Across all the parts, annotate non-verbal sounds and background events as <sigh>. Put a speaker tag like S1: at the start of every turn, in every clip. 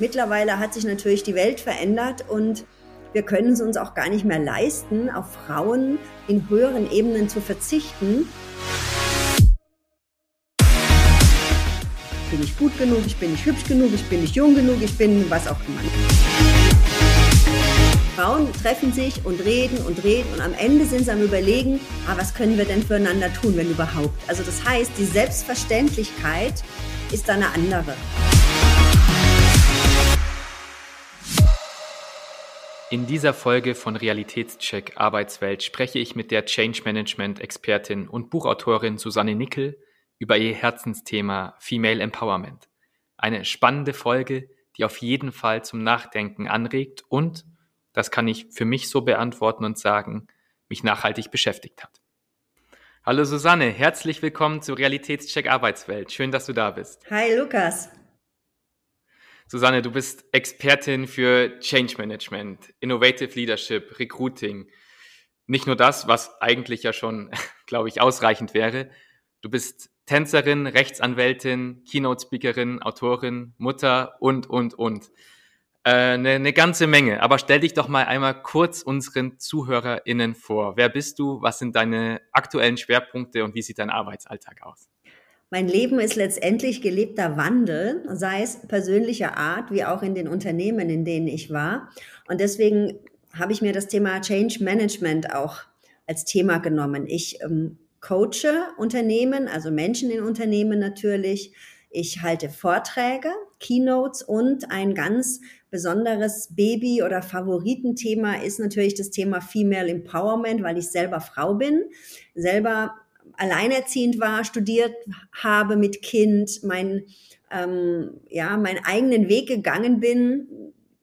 S1: Mittlerweile hat sich natürlich die Welt verändert und wir können es uns auch gar nicht mehr leisten, auf Frauen in höheren Ebenen zu verzichten. Bin ich gut genug, ich bin nicht hübsch genug, ich bin nicht jung genug, ich bin was auch immer. Frauen treffen sich und reden und reden und am Ende sind sie am Überlegen, ah, was können wir denn füreinander tun, wenn überhaupt. Also das heißt, die Selbstverständlichkeit ist da eine andere.
S2: In dieser Folge von Realitätscheck Arbeitswelt spreche ich mit der Change Management Expertin und Buchautorin Susanne Nickel über ihr Herzensthema Female Empowerment. Eine spannende Folge, die auf jeden Fall zum Nachdenken anregt und, das kann ich für mich so beantworten und sagen, mich nachhaltig beschäftigt hat. Hallo Susanne, herzlich willkommen zu Realitätscheck Arbeitswelt. Schön, dass du da bist.
S1: Hi Lukas.
S2: Susanne, du bist Expertin für Change Management, Innovative Leadership, Recruiting. Nicht nur das, was eigentlich ja schon, <laughs> glaube ich, ausreichend wäre. Du bist Tänzerin, Rechtsanwältin, Keynote-Speakerin, Autorin, Mutter und, und, und. Äh, eine, eine ganze Menge. Aber stell dich doch mal einmal kurz unseren ZuhörerInnen vor. Wer bist du? Was sind deine aktuellen Schwerpunkte und wie sieht dein Arbeitsalltag aus?
S1: Mein Leben ist letztendlich gelebter Wandel, sei es persönlicher Art wie auch in den Unternehmen, in denen ich war. Und deswegen habe ich mir das Thema Change Management auch als Thema genommen. Ich ähm, coache Unternehmen, also Menschen in Unternehmen natürlich. Ich halte Vorträge, Keynotes und ein ganz besonderes Baby- oder Favoritenthema ist natürlich das Thema Female Empowerment, weil ich selber Frau bin, selber alleinerziehend war, studiert habe mit Kind, mein, ähm, ja, meinen eigenen Weg gegangen bin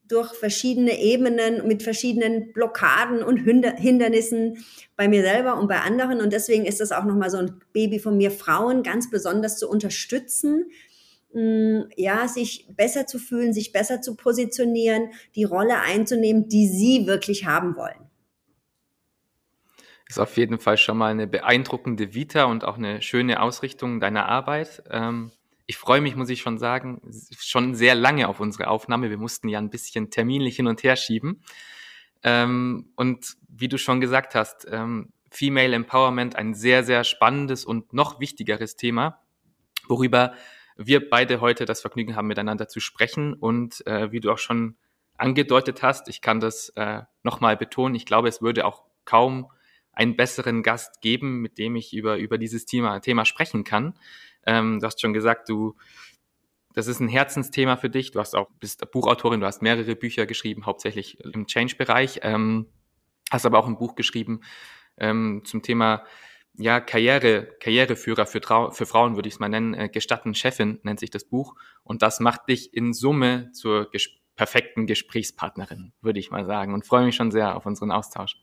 S1: durch verschiedene Ebenen mit verschiedenen Blockaden und Hindernissen bei mir selber und bei anderen. Und deswegen ist das auch nochmal so ein Baby von mir, Frauen ganz besonders zu unterstützen, mm, ja, sich besser zu fühlen, sich besser zu positionieren, die Rolle einzunehmen, die sie wirklich haben wollen.
S2: Ist auf jeden Fall schon mal eine beeindruckende Vita und auch eine schöne Ausrichtung deiner Arbeit. Ähm, ich freue mich, muss ich schon sagen, schon sehr lange auf unsere Aufnahme. Wir mussten ja ein bisschen terminlich hin und her schieben. Ähm, und wie du schon gesagt hast, ähm, Female Empowerment ein sehr, sehr spannendes und noch wichtigeres Thema, worüber wir beide heute das Vergnügen haben, miteinander zu sprechen. Und äh, wie du auch schon angedeutet hast, ich kann das äh, nochmal betonen, ich glaube, es würde auch kaum einen besseren Gast geben, mit dem ich über, über dieses Thema, Thema sprechen kann. Ähm, du hast schon gesagt, du, das ist ein Herzensthema für dich. Du hast auch, bist Buchautorin, du hast mehrere Bücher geschrieben, hauptsächlich im Change-Bereich, ähm, hast aber auch ein Buch geschrieben ähm, zum Thema ja, Karriere, Karriereführer für, Trau für Frauen, würde ich es mal nennen, äh, gestatten Chefin nennt sich das Buch. Und das macht dich in Summe zur ges perfekten Gesprächspartnerin, würde ich mal sagen. Und freue mich schon sehr auf unseren Austausch.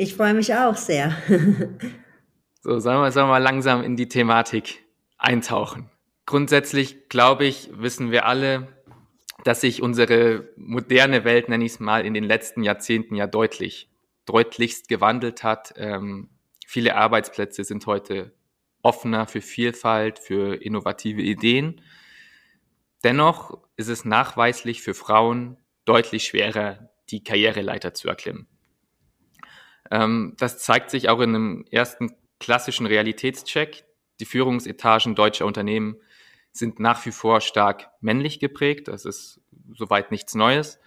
S1: Ich freue mich auch sehr. <laughs>
S2: so, sollen wir, sollen wir langsam in die Thematik eintauchen. Grundsätzlich, glaube ich, wissen wir alle, dass sich unsere moderne Welt, nenne ich es mal, in den letzten Jahrzehnten ja deutlich, deutlichst gewandelt hat. Ähm, viele Arbeitsplätze sind heute offener für Vielfalt, für innovative Ideen. Dennoch ist es nachweislich für Frauen deutlich schwerer, die Karriereleiter zu erklimmen. Ähm, das zeigt sich auch in einem ersten klassischen Realitätscheck. Die Führungsetagen deutscher Unternehmen sind nach wie vor stark männlich geprägt. Das ist soweit nichts Neues.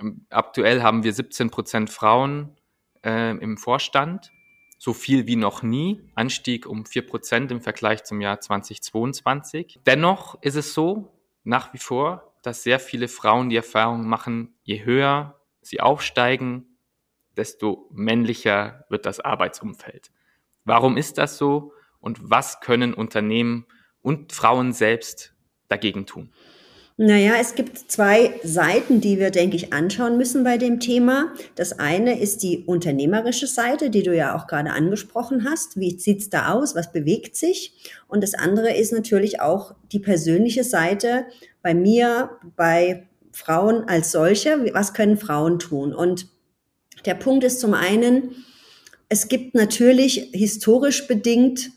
S2: Ähm, aktuell haben wir 17 Prozent Frauen äh, im Vorstand, so viel wie noch nie, Anstieg um 4 Prozent im Vergleich zum Jahr 2022. Dennoch ist es so, nach wie vor, dass sehr viele Frauen die Erfahrung machen, je höher sie aufsteigen, desto männlicher wird das Arbeitsumfeld. Warum ist das so und was können Unternehmen und Frauen selbst dagegen tun?
S1: Naja, es gibt zwei Seiten, die wir, denke ich, anschauen müssen bei dem Thema. Das eine ist die unternehmerische Seite, die du ja auch gerade angesprochen hast. Wie sieht's da aus? Was bewegt sich? Und das andere ist natürlich auch die persönliche Seite bei mir, bei Frauen als solche. Was können Frauen tun? Und der Punkt ist zum einen, es gibt natürlich historisch bedingt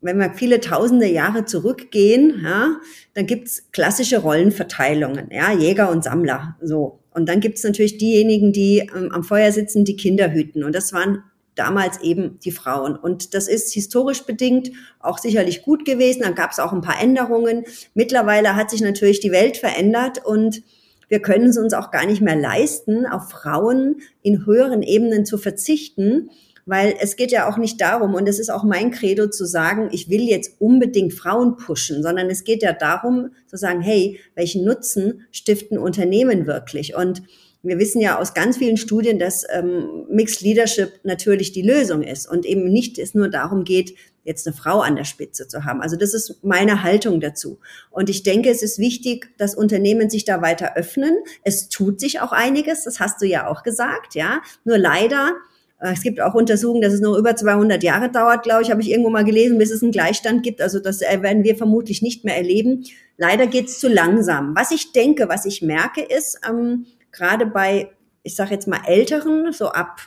S1: wenn wir viele tausende Jahre zurückgehen, ja, dann gibt's klassische Rollenverteilungen, ja, Jäger und Sammler, so. Und dann gibt's natürlich diejenigen, die ähm, am Feuer sitzen, die Kinder hüten. Und das waren damals eben die Frauen. Und das ist historisch bedingt auch sicherlich gut gewesen. Dann gab's auch ein paar Änderungen. Mittlerweile hat sich natürlich die Welt verändert und wir können es uns auch gar nicht mehr leisten, auf Frauen in höheren Ebenen zu verzichten weil es geht ja auch nicht darum, und es ist auch mein Credo zu sagen, ich will jetzt unbedingt Frauen pushen, sondern es geht ja darum zu sagen, hey, welchen Nutzen stiften Unternehmen wirklich? Und wir wissen ja aus ganz vielen Studien, dass ähm, Mixed Leadership natürlich die Lösung ist und eben nicht es nur darum geht, jetzt eine Frau an der Spitze zu haben. Also das ist meine Haltung dazu. Und ich denke, es ist wichtig, dass Unternehmen sich da weiter öffnen. Es tut sich auch einiges, das hast du ja auch gesagt, ja. Nur leider äh, es gibt auch Untersuchungen, dass es noch über 200 Jahre dauert, glaube ich, habe ich irgendwo mal gelesen, bis es einen Gleichstand gibt. Also das äh, werden wir vermutlich nicht mehr erleben. Leider geht es zu langsam. Was ich denke, was ich merke, ist ähm, gerade bei, ich sage jetzt mal Älteren, so ab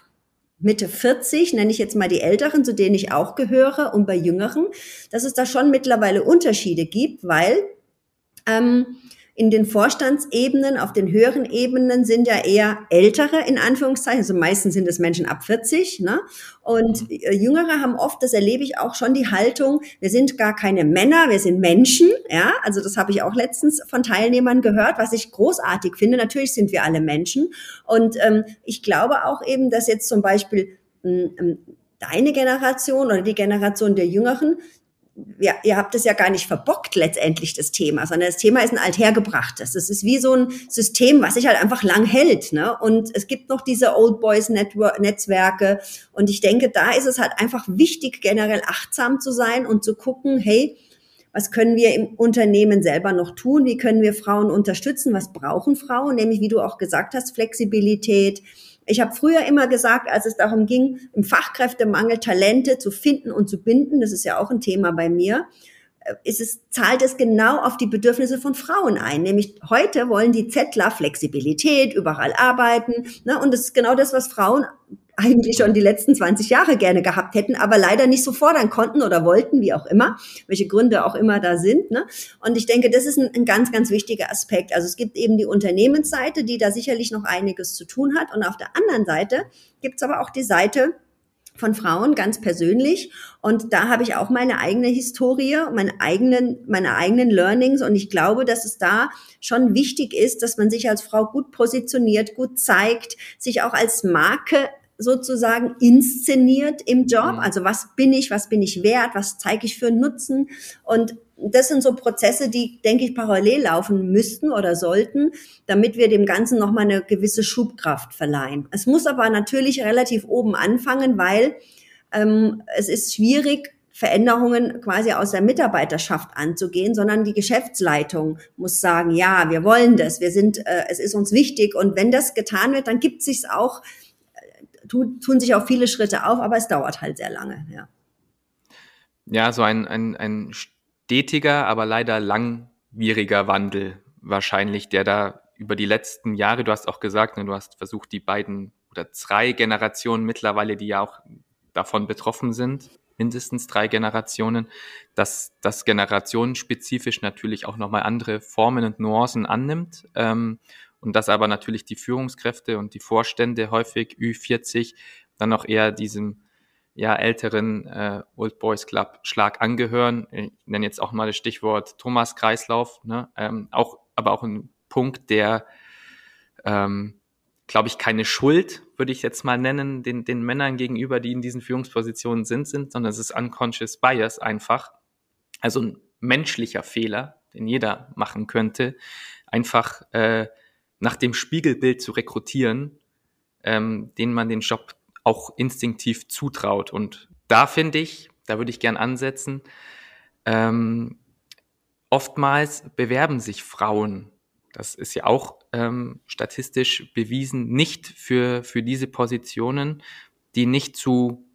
S1: Mitte 40, nenne ich jetzt mal die Älteren, zu denen ich auch gehöre, und bei Jüngeren, dass es da schon mittlerweile Unterschiede gibt, weil ähm, in den Vorstandsebenen, auf den höheren Ebenen sind ja eher ältere, in Anführungszeichen, also meistens sind es Menschen ab 40, ne? Und mhm. äh, Jüngere haben oft, das erlebe ich auch schon, die Haltung, wir sind gar keine Männer, wir sind Menschen, ja? Also das habe ich auch letztens von Teilnehmern gehört, was ich großartig finde. Natürlich sind wir alle Menschen. Und ähm, ich glaube auch eben, dass jetzt zum Beispiel ähm, deine Generation oder die Generation der Jüngeren ja, ihr habt es ja gar nicht verbockt letztendlich das Thema, sondern das Thema ist ein althergebrachtes. Das ist wie so ein System, was sich halt einfach lang hält. Ne? Und es gibt noch diese Old Boys Netzwerke. Und ich denke, da ist es halt einfach wichtig, generell achtsam zu sein und zu gucken, hey, was können wir im Unternehmen selber noch tun? Wie können wir Frauen unterstützen? Was brauchen Frauen? Nämlich, wie du auch gesagt hast, Flexibilität, ich habe früher immer gesagt, als es darum ging, im Fachkräftemangel Talente zu finden und zu binden, das ist ja auch ein Thema bei mir, äh, ist es, zahlt es genau auf die Bedürfnisse von Frauen ein. Nämlich heute wollen die Zettler Flexibilität, überall arbeiten. Ne? Und das ist genau das, was Frauen eigentlich schon die letzten 20 Jahre gerne gehabt hätten, aber leider nicht so fordern konnten oder wollten, wie auch immer, welche Gründe auch immer da sind. Ne? Und ich denke, das ist ein, ein ganz, ganz wichtiger Aspekt. Also es gibt eben die Unternehmensseite, die da sicherlich noch einiges zu tun hat. Und auf der anderen Seite gibt es aber auch die Seite, von Frauen ganz persönlich und da habe ich auch meine eigene Historie, meine eigenen meine eigenen Learnings und ich glaube, dass es da schon wichtig ist, dass man sich als Frau gut positioniert, gut zeigt, sich auch als Marke sozusagen inszeniert im Job. Mhm. Also was bin ich, was bin ich wert, was zeige ich für einen Nutzen. Und das sind so Prozesse, die, denke ich, parallel laufen müssten oder sollten, damit wir dem Ganzen nochmal eine gewisse Schubkraft verleihen. Es muss aber natürlich relativ oben anfangen, weil ähm, es ist schwierig, Veränderungen quasi aus der Mitarbeiterschaft anzugehen, sondern die Geschäftsleitung muss sagen, ja, wir wollen das, wir sind, äh, es ist uns wichtig und wenn das getan wird, dann gibt es sich auch tun, tun sich auch viele Schritte auf, aber es dauert halt sehr lange, ja.
S2: Ja, so ein, ein, ein stetiger, aber leider langwieriger Wandel wahrscheinlich, der da über die letzten Jahre, du hast auch gesagt, ne, du hast versucht, die beiden oder drei Generationen mittlerweile, die ja auch davon betroffen sind, mindestens drei Generationen, dass das generationenspezifisch natürlich auch nochmal andere Formen und Nuancen annimmt. Ähm, und dass aber natürlich die Führungskräfte und die Vorstände häufig Ü40 dann auch eher diesem ja, älteren äh, Old Boys Club Schlag angehören. Ich nenne jetzt auch mal das Stichwort Thomas Kreislauf, ne? ähm, auch, aber auch ein Punkt, der, ähm, glaube ich, keine Schuld, würde ich jetzt mal nennen, den, den Männern gegenüber, die in diesen Führungspositionen sind, sind, sondern es ist unconscious bias einfach. Also ein menschlicher Fehler, den jeder machen könnte, einfach äh, nach dem Spiegelbild zu rekrutieren, ähm, den man den Job auch instinktiv zutraut. Und da finde ich, da würde ich gern ansetzen, ähm, oftmals bewerben sich Frauen, das ist ja auch ähm, statistisch bewiesen, nicht für, für diese Positionen, die nicht zu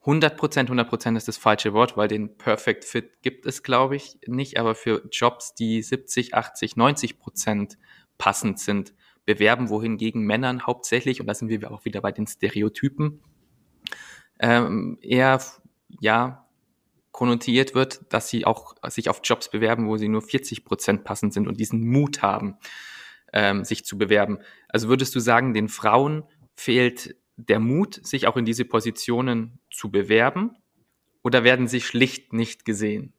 S2: 100 Prozent, 100 Prozent ist das falsche Wort, weil den Perfect Fit gibt es, glaube ich, nicht, aber für Jobs, die 70, 80, 90 Prozent passend sind, bewerben, wohingegen Männern hauptsächlich, und da sind wir auch wieder bei den Stereotypen, ähm, eher ja konnotiert wird, dass sie auch sich auf Jobs bewerben, wo sie nur 40 Prozent passend sind und diesen Mut haben, ähm, sich zu bewerben. Also würdest du sagen, den Frauen fehlt der Mut, sich auch in diese Positionen zu bewerben? Oder werden sie schlicht nicht gesehen?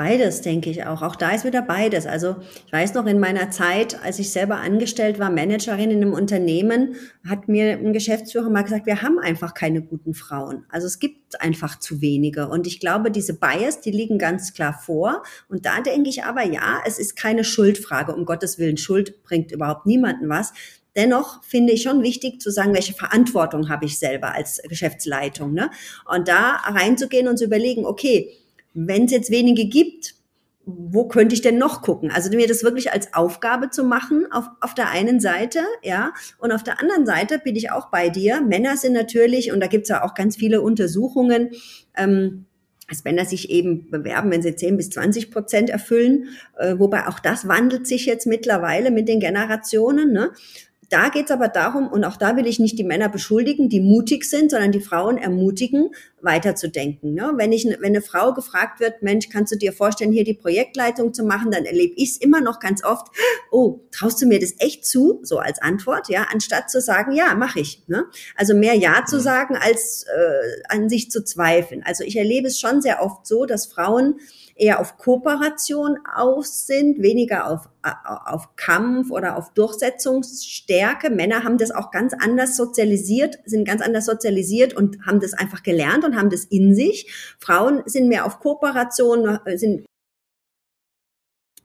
S1: Beides, denke ich auch. Auch da ist wieder beides. Also ich weiß noch, in meiner Zeit, als ich selber angestellt war, Managerin in einem Unternehmen, hat mir ein Geschäftsführer mal gesagt, wir haben einfach keine guten Frauen. Also es gibt einfach zu wenige. Und ich glaube, diese Bias, die liegen ganz klar vor. Und da denke ich aber, ja, es ist keine Schuldfrage. Um Gottes Willen, Schuld bringt überhaupt niemanden was. Dennoch finde ich schon wichtig zu sagen, welche Verantwortung habe ich selber als Geschäftsleitung. Ne? Und da reinzugehen und zu überlegen, okay, wenn es jetzt wenige gibt, wo könnte ich denn noch gucken? Also mir das wirklich als Aufgabe zu machen, auf, auf der einen Seite, ja, und auf der anderen Seite bin ich auch bei dir. Männer sind natürlich, und da gibt es ja auch ganz viele Untersuchungen, ähm, dass Männer sich eben bewerben, wenn sie 10 bis 20 Prozent erfüllen, äh, wobei auch das wandelt sich jetzt mittlerweile mit den Generationen. Ne? Da geht es aber darum, und auch da will ich nicht die Männer beschuldigen, die mutig sind, sondern die Frauen ermutigen, weiterzudenken. Ne? Wenn, ich, wenn eine Frau gefragt wird, Mensch, kannst du dir vorstellen, hier die Projektleitung zu machen, dann erlebe ich es immer noch ganz oft, oh, traust du mir das echt zu? So als Antwort, ja, anstatt zu sagen, ja, mache ich. Ne? Also mehr Ja zu mhm. sagen, als äh, an sich zu zweifeln. Also ich erlebe es schon sehr oft so, dass Frauen eher auf Kooperation aus sind, weniger auf, auf Kampf oder auf Durchsetzungsstärke. Männer haben das auch ganz anders sozialisiert, sind ganz anders sozialisiert und haben das einfach gelernt und haben das in sich. Frauen sind mehr auf Kooperation, sind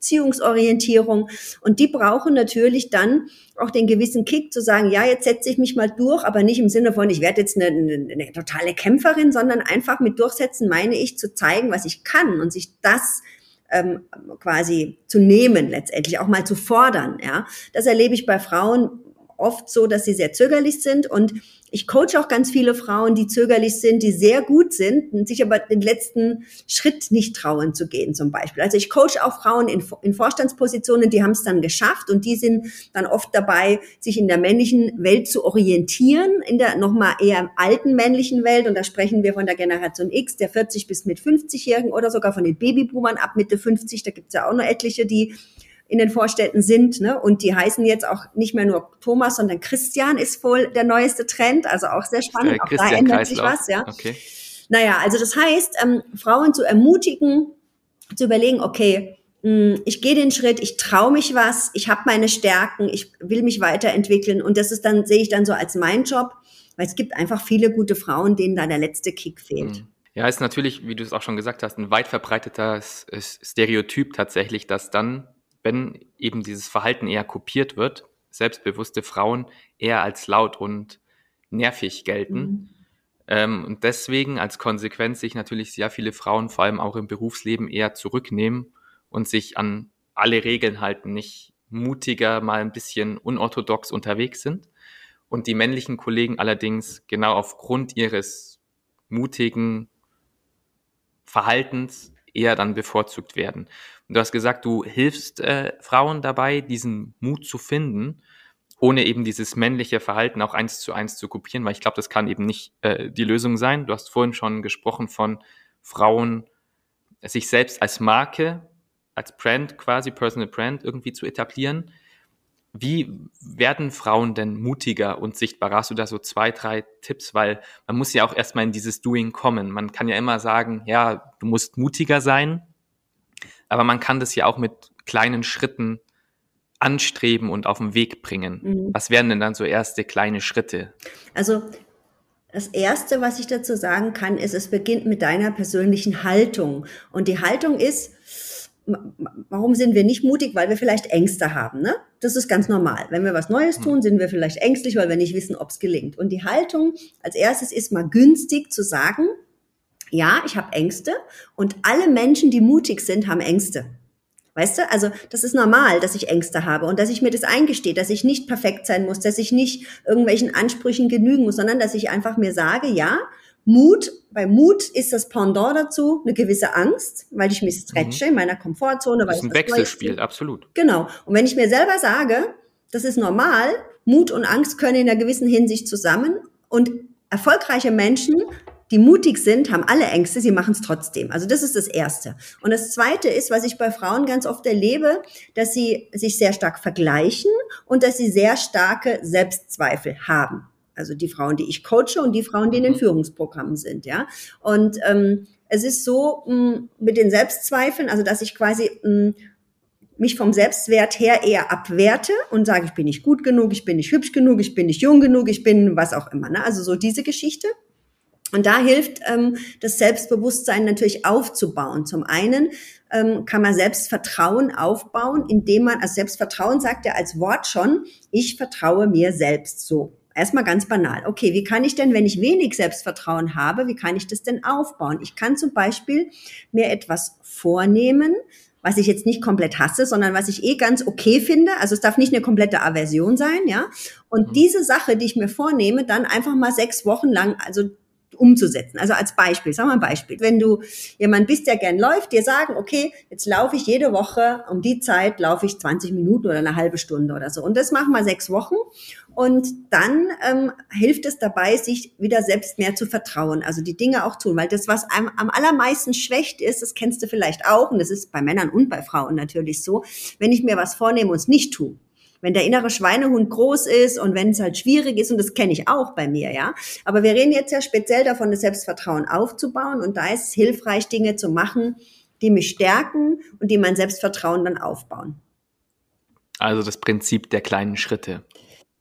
S1: Beziehungsorientierung. Und die brauchen natürlich dann auch den gewissen Kick zu sagen, ja, jetzt setze ich mich mal durch, aber nicht im Sinne von, ich werde jetzt eine, eine, eine totale Kämpferin, sondern einfach mit Durchsetzen meine ich zu zeigen, was ich kann und sich das ähm, quasi zu nehmen, letztendlich auch mal zu fordern. Ja, das erlebe ich bei Frauen oft so, dass sie sehr zögerlich sind und ich coache auch ganz viele Frauen, die zögerlich sind, die sehr gut sind und sich aber den letzten Schritt nicht trauen zu gehen zum Beispiel. Also ich coache auch Frauen in, in Vorstandspositionen, die haben es dann geschafft und die sind dann oft dabei, sich in der männlichen Welt zu orientieren, in der nochmal eher alten männlichen Welt und da sprechen wir von der Generation X, der 40 bis mit 50-Jährigen oder sogar von den Babyboomern ab Mitte 50, da gibt es ja auch noch etliche, die in den Vorstädten sind. Ne? Und die heißen jetzt auch nicht mehr nur Thomas, sondern Christian ist wohl der neueste Trend. Also auch sehr spannend. Auch da ändert Kreislauf. sich was, ja. Okay. Naja, also das heißt, ähm, Frauen zu ermutigen, zu überlegen, okay, mh, hm, ich gehe den Schritt, ich traue mich was, ich habe meine Stärken, ich will mich weiterentwickeln und das ist dann, sehe ich dann so als mein Job, weil es gibt einfach viele gute Frauen, denen da der letzte Kick fehlt. Hm.
S2: Ja, ist natürlich, wie du es auch schon gesagt hast, ein weit verbreitetes Stereotyp tatsächlich, dass dann wenn eben dieses Verhalten eher kopiert wird, selbstbewusste Frauen eher als laut und nervig gelten. Mhm. Ähm, und deswegen als Konsequenz sich natürlich sehr viele Frauen, vor allem auch im Berufsleben, eher zurücknehmen und sich an alle Regeln halten, nicht mutiger, mal ein bisschen unorthodox unterwegs sind. Und die männlichen Kollegen allerdings genau aufgrund ihres mutigen Verhaltens eher dann bevorzugt werden. Du hast gesagt, du hilfst äh, Frauen dabei, diesen Mut zu finden, ohne eben dieses männliche Verhalten auch eins zu eins zu kopieren, weil ich glaube, das kann eben nicht äh, die Lösung sein. Du hast vorhin schon gesprochen von Frauen, sich selbst als Marke, als Brand quasi, Personal Brand irgendwie zu etablieren. Wie werden Frauen denn mutiger und sichtbarer? Hast du da so zwei, drei Tipps? Weil man muss ja auch erstmal in dieses Doing kommen. Man kann ja immer sagen, ja, du musst mutiger sein, aber man kann das ja auch mit kleinen Schritten anstreben und auf den Weg bringen. Mhm. Was wären denn dann so erste kleine Schritte?
S1: Also das Erste, was ich dazu sagen kann, ist, es beginnt mit deiner persönlichen Haltung. Und die Haltung ist, warum sind wir nicht mutig? Weil wir vielleicht Ängste haben. Ne? Das ist ganz normal. Wenn wir was Neues tun, sind wir vielleicht ängstlich, weil wir nicht wissen, ob es gelingt. Und die Haltung als erstes ist mal günstig zu sagen, ja, ich habe Ängste und alle Menschen, die mutig sind, haben Ängste. Weißt du, also das ist normal, dass ich Ängste habe und dass ich mir das eingestehe, dass ich nicht perfekt sein muss, dass ich nicht irgendwelchen Ansprüchen genügen muss, sondern dass ich einfach mir sage, ja, Mut, bei Mut ist das Pendant dazu eine gewisse Angst, weil ich mich stretche mhm. in meiner Komfortzone.
S2: das ist ein Wechselspiel, absolut.
S1: Genau. Und wenn ich mir selber sage, das ist normal, Mut und Angst können in einer gewissen Hinsicht zusammen und erfolgreiche Menschen die mutig sind, haben alle Ängste, sie machen es trotzdem. Also das ist das Erste. Und das Zweite ist, was ich bei Frauen ganz oft erlebe, dass sie sich sehr stark vergleichen und dass sie sehr starke Selbstzweifel haben. Also die Frauen, die ich coache und die Frauen, die in den mhm. Führungsprogrammen sind, ja. Und ähm, es ist so mh, mm, mit den Selbstzweifeln, also dass ich quasi mh, mm, mich vom Selbstwert her eher abwerte und sage, ich bin nicht gut genug, ich bin nicht hübsch genug, ich bin nicht jung genug, ich bin was auch immer. Ne? Also so diese Geschichte. Und da hilft ähm, das Selbstbewusstsein natürlich aufzubauen. Zum einen ähm, kann man Selbstvertrauen aufbauen, indem man, also Selbstvertrauen sagt er als Wort schon, ich vertraue mir selbst so. Erstmal ganz banal. Okay, wie kann ich denn, wenn ich wenig Selbstvertrauen habe, wie kann ich das denn aufbauen? Ich kann zum Beispiel mir etwas vornehmen, was ich jetzt nicht komplett hasse, sondern was ich eh ganz okay finde. Also es darf nicht eine komplette Aversion sein, ja. Und mhm. diese Sache, die ich mir vornehme, dann einfach mal sechs Wochen lang, also umzusetzen. Also als Beispiel, sag mal ein Beispiel. Wenn du jemand bist, der gern läuft, dir sagen, okay, jetzt laufe ich jede Woche um die Zeit, laufe ich 20 Minuten oder eine halbe Stunde oder so. Und das machen wir sechs Wochen. Und dann ähm, hilft es dabei, sich wieder selbst mehr zu vertrauen. Also die Dinge auch tun. Weil das, was einem am allermeisten schwächt ist, das kennst du vielleicht auch, und das ist bei Männern und bei Frauen natürlich so, wenn ich mir was vornehme und es nicht tue wenn der innere Schweinehund groß ist und wenn es halt schwierig ist, und das kenne ich auch bei mir, ja. Aber wir reden jetzt ja speziell davon, das Selbstvertrauen aufzubauen und da ist es hilfreich, Dinge zu machen, die mich stärken und die mein Selbstvertrauen dann aufbauen.
S2: Also das Prinzip der kleinen Schritte.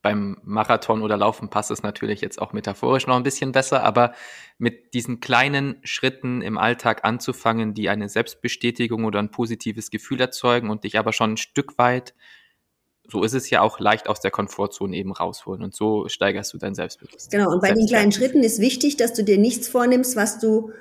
S2: Beim Marathon oder Laufen passt es natürlich jetzt auch metaphorisch noch ein bisschen besser, aber mit diesen kleinen Schritten im Alltag anzufangen, die eine Selbstbestätigung oder ein positives Gefühl erzeugen und dich aber schon ein Stück weit so ist es ja auch leicht aus der Komfortzone eben rausholen und so steigerst du dein Selbstbewusstsein.
S1: Genau, und bei den kleinen Schritten ist wichtig, dass du dir nichts vornimmst, was du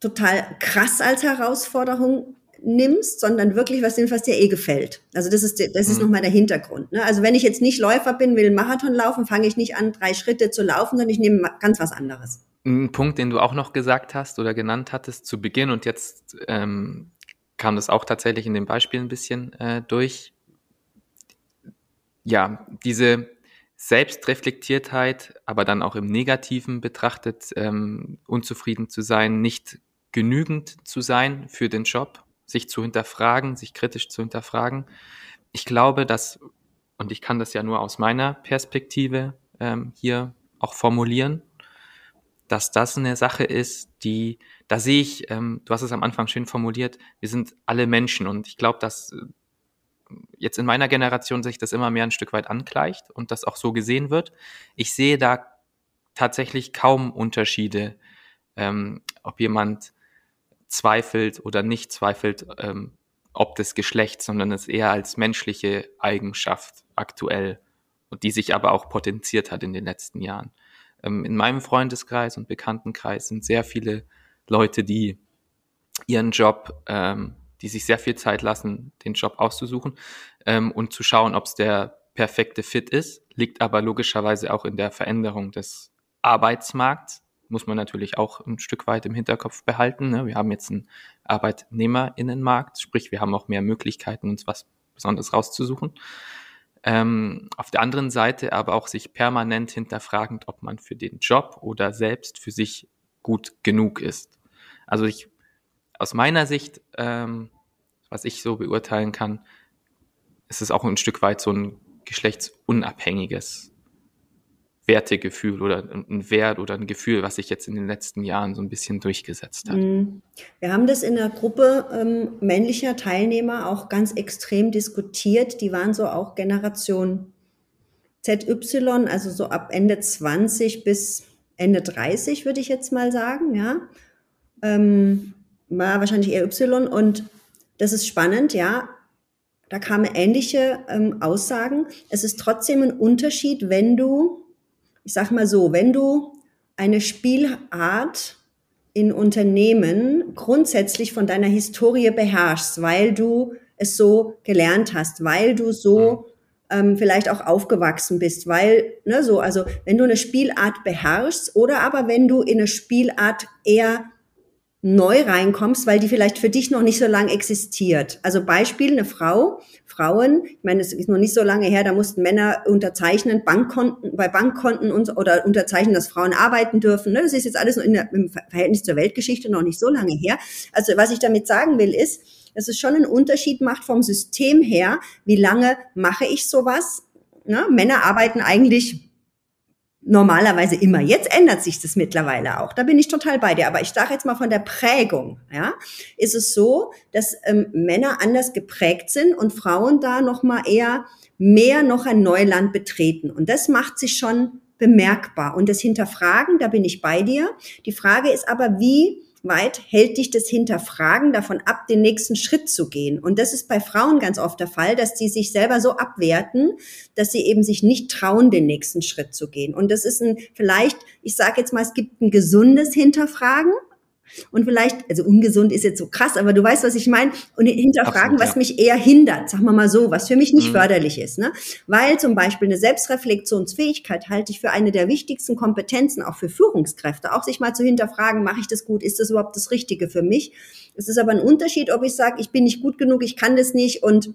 S1: total krass als Herausforderung nimmst, sondern wirklich was nimmst, was dir eh gefällt. Also das ist, das ist mhm. nochmal der Hintergrund. Ne? Also wenn ich jetzt nicht Läufer bin, will einen Marathon laufen, fange ich nicht an, drei Schritte zu laufen, sondern ich nehme ganz was anderes.
S2: Ein Punkt, den du auch noch gesagt hast oder genannt hattest zu Beginn und jetzt ähm, kam das auch tatsächlich in dem Beispiel ein bisschen äh, durch, ja, diese Selbstreflektiertheit, aber dann auch im Negativen betrachtet, ähm, unzufrieden zu sein, nicht genügend zu sein für den Job, sich zu hinterfragen, sich kritisch zu hinterfragen. Ich glaube, dass, und ich kann das ja nur aus meiner Perspektive ähm, hier auch formulieren, dass das eine Sache ist, die, da sehe ich, ähm, du hast es am Anfang schön formuliert, wir sind alle Menschen und ich glaube, dass jetzt in meiner Generation sich das immer mehr ein Stück weit angleicht und das auch so gesehen wird. Ich sehe da tatsächlich kaum Unterschiede, ähm, ob jemand zweifelt oder nicht zweifelt, ähm, ob des Geschlechts, sondern es eher als menschliche Eigenschaft aktuell und die sich aber auch potenziert hat in den letzten Jahren. Ähm, in meinem Freundeskreis und Bekanntenkreis sind sehr viele Leute, die ihren Job ähm, die sich sehr viel Zeit lassen, den Job auszusuchen ähm, und zu schauen, ob es der perfekte Fit ist, liegt aber logischerweise auch in der Veränderung des Arbeitsmarkts. Muss man natürlich auch ein Stück weit im Hinterkopf behalten. Ne? Wir haben jetzt einen Arbeitnehmerinnenmarkt, sprich, wir haben auch mehr Möglichkeiten, uns was Besonderes rauszusuchen. Ähm, auf der anderen Seite aber auch sich permanent hinterfragend, ob man für den Job oder selbst für sich gut genug ist. Also ich aus meiner Sicht, ähm, was ich so beurteilen kann, ist es auch ein Stück weit so ein geschlechtsunabhängiges Wertegefühl oder ein Wert oder ein Gefühl, was sich jetzt in den letzten Jahren so ein bisschen durchgesetzt hat. Mhm.
S1: Wir haben das in der Gruppe ähm, männlicher Teilnehmer auch ganz extrem diskutiert. Die waren so auch Generation ZY, also so ab Ende 20 bis Ende 30, würde ich jetzt mal sagen, ja. Ähm, war wahrscheinlich eher Y und das ist spannend, ja. Da kamen ähnliche ähm, Aussagen. Es ist trotzdem ein Unterschied, wenn du, ich sag mal so, wenn du eine Spielart in Unternehmen grundsätzlich von deiner Historie beherrschst, weil du es so gelernt hast, weil du so ähm, vielleicht auch aufgewachsen bist, weil, ne, so, also wenn du eine Spielart beherrschst oder aber wenn du in eine Spielart eher neu reinkommst, weil die vielleicht für dich noch nicht so lange existiert. Also Beispiel, eine Frau, Frauen, ich meine, es ist noch nicht so lange her, da mussten Männer unterzeichnen, Bankkonten, bei Bankkonten und, oder unterzeichnen, dass Frauen arbeiten dürfen. Ne? Das ist jetzt alles der, im Verhältnis zur Weltgeschichte noch nicht so lange her. Also was ich damit sagen will, ist, dass es schon einen Unterschied macht vom System her, wie lange mache ich sowas. Ne? Männer arbeiten eigentlich normalerweise immer. Jetzt ändert sich das mittlerweile auch. Da bin ich total bei dir. Aber ich sage jetzt mal von der Prägung, ja, ist es so, dass ähm, Männer anders geprägt sind und Frauen da noch mal eher mehr noch ein Neuland betreten. Und das macht sich schon bemerkbar. Und das Hinterfragen, da bin ich bei dir. Die Frage ist aber, wie weit hält dich das Hinterfragen davon ab, den nächsten Schritt zu gehen. Und das ist bei Frauen ganz oft der Fall, dass die sich selber so abwerten, dass sie eben sich nicht trauen, den nächsten Schritt zu gehen. Und das ist ein, vielleicht, ich sage jetzt mal, es gibt ein gesundes Hinterfragen und vielleicht, also ungesund ist jetzt so krass, aber du weißt, was ich meine. Und hinterfragen, Absolut, ja. was mich eher hindert, sagen wir mal so, was für mich nicht mhm. förderlich ist. Ne? Weil zum Beispiel eine Selbstreflexionsfähigkeit halte ich für eine der wichtigsten Kompetenzen, auch für Führungskräfte. Auch sich mal zu hinterfragen, mache ich das gut, ist das überhaupt das Richtige für mich? Es ist aber ein Unterschied, ob ich sage, ich bin nicht gut genug, ich kann das nicht und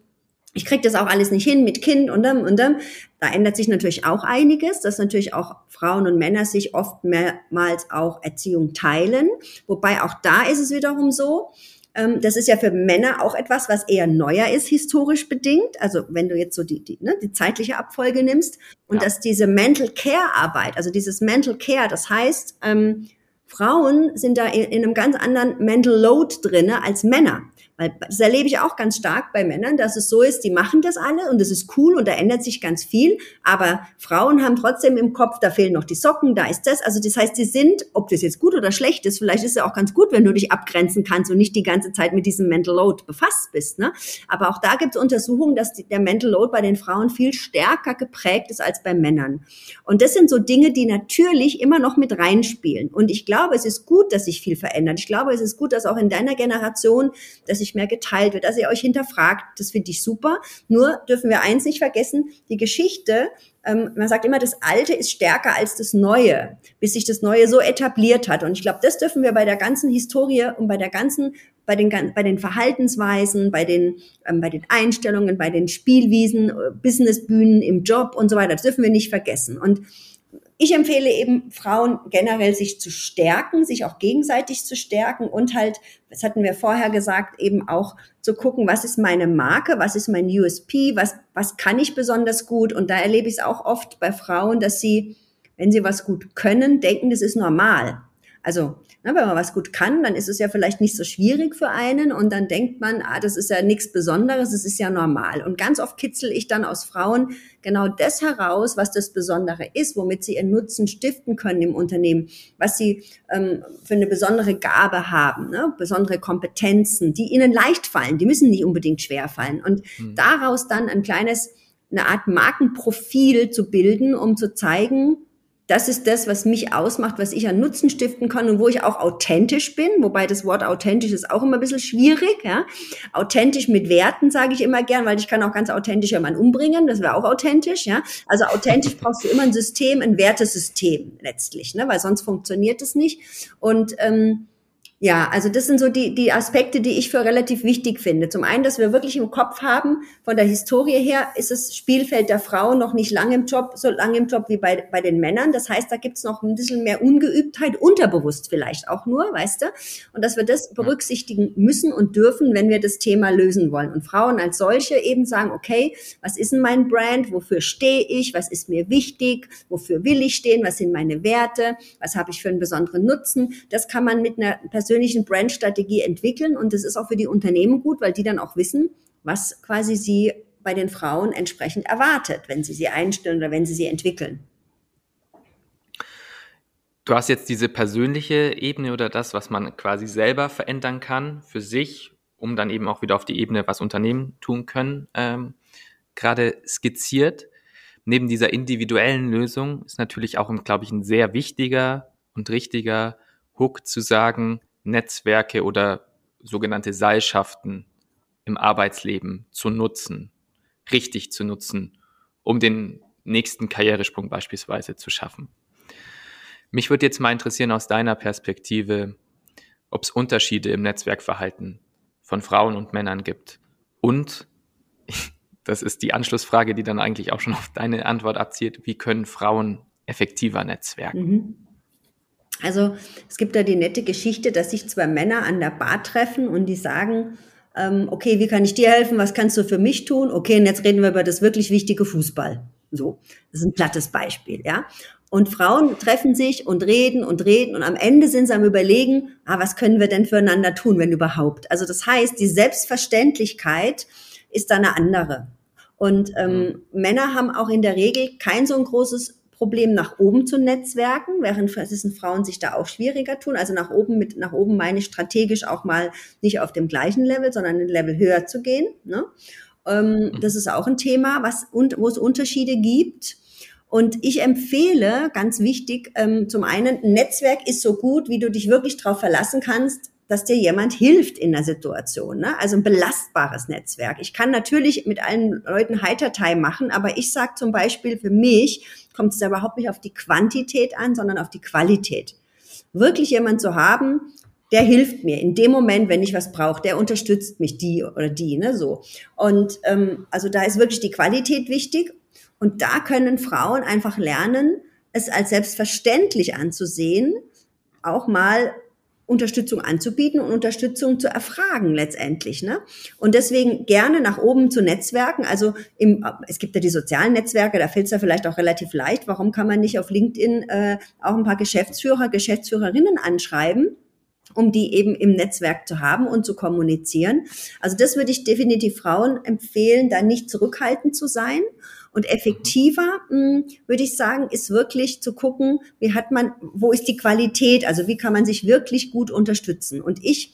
S1: ich kriege das auch alles nicht hin mit Kind und dann und dann. Da ändert sich natürlich auch einiges, dass natürlich auch Frauen und Männer sich oft mehrmals auch Erziehung teilen. Wobei auch da ist es wiederum so, ähm, das ist ja für Männer auch etwas, was eher neuer ist, historisch bedingt. Also wenn du jetzt so die, die, ne, die zeitliche Abfolge nimmst und ja. dass diese Mental Care Arbeit, also dieses Mental Care, das heißt, ähm, Frauen sind da in, in einem ganz anderen Mental Load drinne als Männer. Weil das erlebe ich auch ganz stark bei Männern, dass es so ist, die machen das alle und das ist cool und da ändert sich ganz viel. Aber Frauen haben trotzdem im Kopf, da fehlen noch die Socken, da ist das. Also das heißt, sie sind, ob das jetzt gut oder schlecht ist, vielleicht ist es ja auch ganz gut, wenn du dich abgrenzen kannst und nicht die ganze Zeit mit diesem Mental Load befasst bist. Ne? Aber auch da gibt es Untersuchungen, dass die, der Mental Load bei den Frauen viel stärker geprägt ist als bei Männern. Und das sind so Dinge, die natürlich immer noch mit reinspielen. Und ich glaube, es ist gut, dass sich viel verändert. Ich glaube, es ist gut, dass auch in deiner Generation, dass nicht mehr geteilt wird, dass ihr euch hinterfragt. Das finde ich super. Nur dürfen wir eins nicht vergessen, die Geschichte, ähm, man sagt immer, das Alte ist stärker als das Neue, bis sich das Neue so etabliert hat. Und ich glaube, das dürfen wir bei der ganzen Historie und bei der ganzen bei den, bei den Verhaltensweisen, bei den, ähm, bei den Einstellungen, bei den Spielwiesen, äh, Businessbühnen im Job und so weiter. Das dürfen wir nicht vergessen. Und ich empfehle eben Frauen generell sich zu stärken, sich auch gegenseitig zu stärken und halt, das hatten wir vorher gesagt, eben auch zu gucken, was ist meine Marke, was ist mein USP, was, was kann ich besonders gut. Und da erlebe ich es auch oft bei Frauen, dass sie, wenn sie was gut können, denken, das ist normal. Also, na, wenn man was gut kann, dann ist es ja vielleicht nicht so schwierig für einen und dann denkt man, ah, das ist ja nichts Besonderes, es ist ja normal. Und ganz oft kitzel ich dann aus Frauen genau das heraus, was das Besondere ist, womit sie ihren Nutzen stiften können im Unternehmen, was sie ähm, für eine besondere Gabe haben, ne? besondere Kompetenzen, die ihnen leicht fallen, die müssen nicht unbedingt schwer fallen. Und mhm. daraus dann ein kleines, eine Art Markenprofil zu bilden, um zu zeigen, das ist das, was mich ausmacht, was ich an Nutzen stiften kann und wo ich auch authentisch bin, wobei das Wort authentisch ist auch immer ein bisschen schwierig. Ja? Authentisch mit Werten sage ich immer gern, weil ich kann auch ganz authentisch jemanden umbringen, das wäre auch authentisch. Ja? Also authentisch brauchst du immer ein System, ein Wertesystem letztlich, ne? weil sonst funktioniert es nicht. Und ähm, ja, also das sind so die, die Aspekte, die ich für relativ wichtig finde. Zum einen, dass wir wirklich im Kopf haben, von der Historie her ist das Spielfeld der Frau noch nicht lange im Job, so lange im Job wie bei, bei den Männern. Das heißt, da gibt's noch ein bisschen mehr Ungeübtheit, unterbewusst vielleicht auch nur, weißt du? Und dass wir das berücksichtigen müssen und dürfen, wenn wir das Thema lösen wollen. Und Frauen als solche eben sagen, okay, was ist denn mein Brand? Wofür stehe ich? Was ist mir wichtig? Wofür will ich stehen? Was sind meine Werte? Was habe ich für einen besonderen Nutzen? Das kann man mit einer persönlichen persönlichen Brandstrategie entwickeln und das ist auch für die Unternehmen gut, weil die dann auch wissen, was quasi sie bei den Frauen entsprechend erwartet, wenn sie sie einstellen oder wenn sie sie entwickeln.
S2: Du hast jetzt diese persönliche Ebene oder das, was man quasi selber verändern kann für sich, um dann eben auch wieder auf die Ebene, was Unternehmen tun können, ähm, gerade skizziert. Neben dieser individuellen Lösung ist natürlich auch, glaube ich, ein sehr wichtiger und richtiger Hook zu sagen, Netzwerke oder sogenannte Seilschaften im Arbeitsleben zu nutzen, richtig zu nutzen, um den nächsten Karrieresprung beispielsweise zu schaffen. Mich würde jetzt mal interessieren aus deiner Perspektive, ob es Unterschiede im Netzwerkverhalten von Frauen und Männern gibt. Und, <laughs> das ist die Anschlussfrage, die dann eigentlich auch schon auf deine Antwort abzielt, wie können Frauen effektiver netzwerken? Mhm.
S1: Also es gibt da die nette Geschichte, dass sich zwei Männer an der Bar treffen und die sagen, ähm, okay, wie kann ich dir helfen? Was kannst du für mich tun? Okay, und jetzt reden wir über das wirklich wichtige Fußball. So, das ist ein plattes Beispiel, ja. Und Frauen treffen sich und reden und reden und am Ende sind sie am überlegen, ah, was können wir denn füreinander tun, wenn überhaupt? Also das heißt, die Selbstverständlichkeit ist da eine andere. Und ähm, mhm. Männer haben auch in der Regel kein so ein großes Problem, nach oben zu netzwerken, während es sind Frauen sich da auch schwieriger tun. Also nach oben mit nach oben meine ich strategisch auch mal nicht auf dem gleichen Level, sondern ein Level höher zu gehen. Ne? Ähm, mhm. Das ist auch ein Thema, was und wo es Unterschiede gibt. Und ich empfehle, ganz wichtig, ähm, zum einen, ein Netzwerk ist so gut, wie du dich wirklich darauf verlassen kannst, dass dir jemand hilft in der Situation. Ne? Also ein belastbares Netzwerk. Ich kann natürlich mit allen Leuten Heitertei machen, aber ich sage zum Beispiel, für mich kommt es da überhaupt nicht auf die Quantität an, sondern auf die Qualität. Wirklich jemand zu haben, der hilft mir in dem Moment, wenn ich was brauche, der unterstützt mich, die oder die, ne, so. Und ähm, also da ist wirklich die Qualität wichtig und da können Frauen einfach lernen, es als selbstverständlich anzusehen, auch mal Unterstützung anzubieten und Unterstützung zu erfragen letztendlich. Ne? Und deswegen gerne nach oben zu Netzwerken. Also im, es gibt ja die sozialen Netzwerke, da fällt es ja vielleicht auch relativ leicht. Warum kann man nicht auf LinkedIn äh, auch ein paar Geschäftsführer, Geschäftsführerinnen anschreiben? um die eben im Netzwerk zu haben und zu kommunizieren. Also das würde ich definitiv Frauen empfehlen, da nicht zurückhaltend zu sein und effektiver, mh, hm, würde ich sagen, ist wirklich zu gucken, wie hat man, wo ist die Qualität, also wie kann man sich wirklich gut unterstützen. Und ich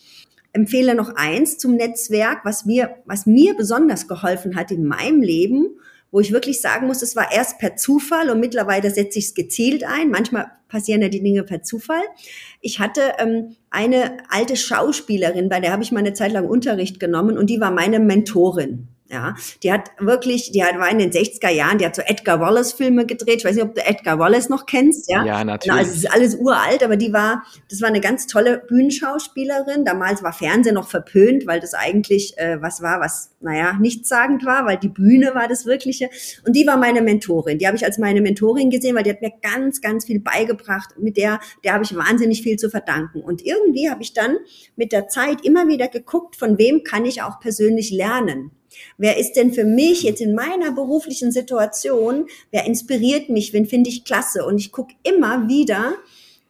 S1: empfehle noch eins zum Netzwerk, was mir, was mir besonders geholfen hat in meinem Leben, wo ich wirklich sagen muss, es war erst per Zufall und mittlerweile setze ich es gezielt ein. Manchmal passieren ja die Dinge per Zufall. Ich hatte ähm, eine alte Schauspielerin, bei der habe ich mal eine Zeit lang Unterricht genommen und die war meine Mentorin. Ja, die hat wirklich, die hat, war in den 60er Jahren, die hat so Edgar Wallace Filme gedreht. Ich weiß nicht, ob du Edgar Wallace noch kennst, ja?
S2: Ja, natürlich. Genau,
S1: also es ist alles uralt, aber die war, das war eine ganz tolle Bühnenschauspielerin. Damals war Fernsehen noch verpönt, weil das eigentlich äh, was war, was, naja, nichtssagend war, weil die Bühne war das Wirkliche. Und die war meine Mentorin. Die habe ich als meine Mentorin gesehen, weil die hat mir ganz, ganz viel beigebracht. Mit der, der habe ich wahnsinnig viel zu verdanken. Und irgendwie habe ich dann mit der Zeit immer wieder geguckt, von wem kann ich auch persönlich lernen. Wer ist denn für mich jetzt in meiner beruflichen Situation, wer inspiriert mich, wen finde ich klasse? Und ich gucke immer wieder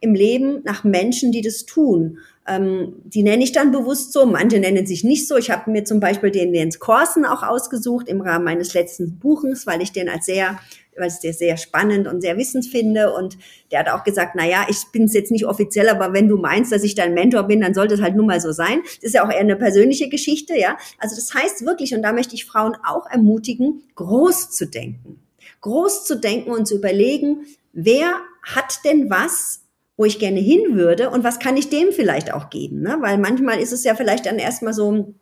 S1: im Leben nach Menschen, die das tun. Ähm, die nenne ich dann bewusst so, manche nennen sich nicht so. Ich habe mir zum Beispiel den Jens Korsen auch ausgesucht im Rahmen meines letzten Buches, weil ich den als sehr weil ich es sehr spannend und sehr wissend finde. Und der hat auch gesagt, na ja, ich bin es jetzt nicht offiziell, aber wenn du meinst, dass ich dein Mentor bin, dann sollte es halt nun mal so sein. Das ist ja auch eher eine persönliche Geschichte, ja. Also das heißt wirklich, und da möchte ich Frauen auch ermutigen, groß zu denken. Groß zu denken und zu überlegen, wer hat denn was, wo ich gerne hin würde und was kann ich dem vielleicht auch geben, ne? Weil manchmal ist es ja vielleicht dann erstmal so,